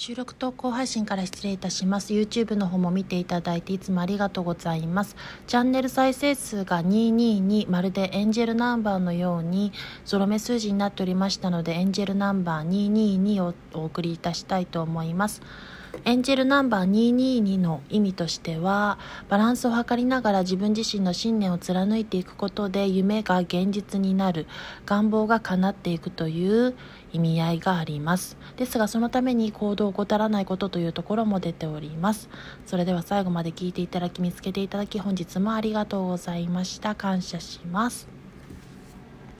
収録投稿配信から失礼いたします。YouTube の方も見ていただいていつもありがとうございます。チャンネル再生数が222、まるでエンジェルナンバーのようにゾロ目数字になっておりましたので、エンジェルナンバー222をお送りいたしたいと思います。エンジェルナンバー222の意味としてはバランスを図りながら自分自身の信念を貫いていくことで夢が現実になる願望が叶っていくという意味合いがあります。ですがそのために行動を怠らないことというところも出ております。それでは最後まで聞いていただき見つけていただき本日もありがとうございました。感謝します。